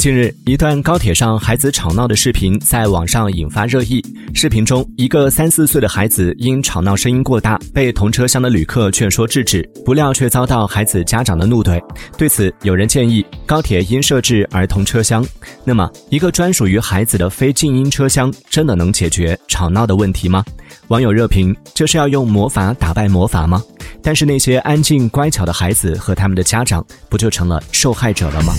近日，一段高铁上孩子吵闹的视频在网上引发热议。视频中，一个三四岁的孩子因吵闹声音过大，被同车厢的旅客劝说制止，不料却遭到孩子家长的怒怼。对此，有人建议高铁应设置儿童车厢。那么，一个专属于孩子的非静音车厢，真的能解决吵闹的问题吗？网友热评：这是要用魔法打败魔法吗？但是那些安静乖巧的孩子和他们的家长，不就成了受害者了吗？